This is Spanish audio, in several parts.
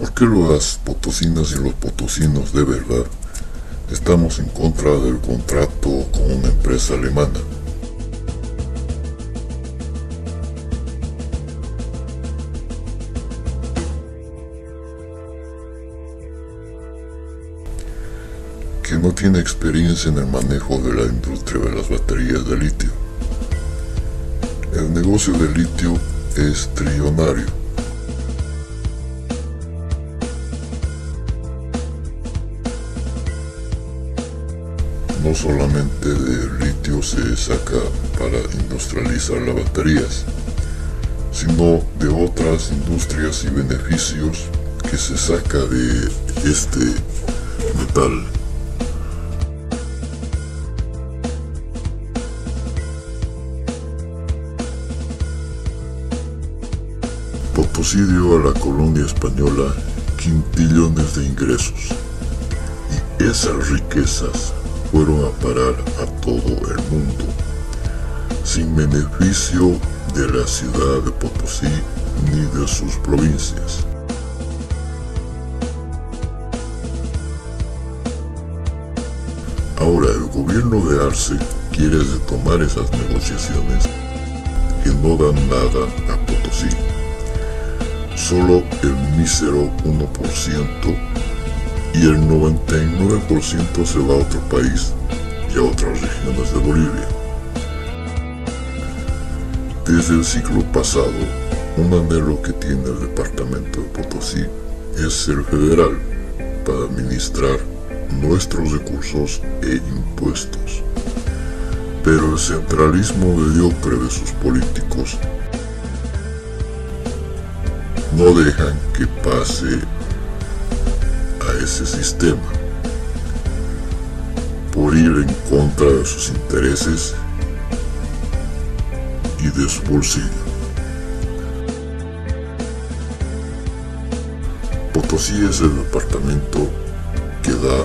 ¿Por qué las potosinas y los potosinos de verdad estamos en contra del contrato con una empresa alemana? que no tiene experiencia en el manejo de la industria de las baterías de litio. El negocio de litio es trillonario. No solamente de litio se saca para industrializar las baterías, sino de otras industrias y beneficios que se saca de este metal. Potosí dio a la colonia española quintillones de ingresos y esas riquezas fueron a parar a todo el mundo sin beneficio de la ciudad de Potosí ni de sus provincias. Ahora el gobierno de Arce quiere retomar esas negociaciones que no dan nada a Potosí solo el mísero 1% y el 99% se va a otro país y a otras regiones de Bolivia. Desde el siglo pasado, un anhelo que tiene el departamento de Potosí es ser federal para administrar nuestros recursos e impuestos. Pero el centralismo mediocre de sus políticos no dejan que pase ese sistema por ir en contra de sus intereses y de su bolsillo. Potosí es el departamento que da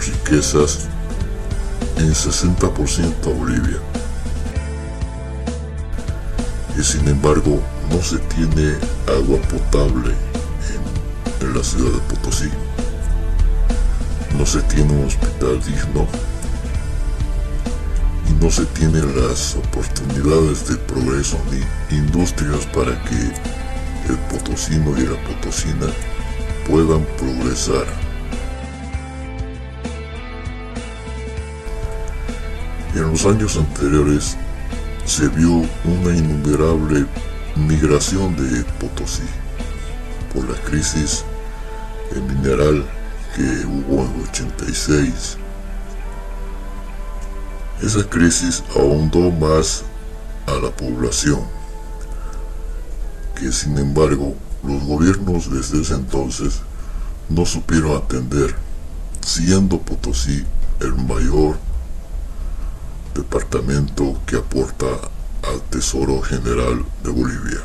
riquezas en 60% a Bolivia. Y sin embargo no se tiene agua potable en la ciudad de Potosí. No se tiene un hospital digno y no se tienen las oportunidades de progreso ni industrias para que el potosino y la potosina puedan progresar. En los años anteriores se vio una innumerable migración de Potosí por la crisis mineral que hubo en 86. Esa crisis ahondó más a la población, que sin embargo los gobiernos desde ese entonces no supieron atender, siendo Potosí el mayor departamento que aporta al Tesoro General de Bolivia.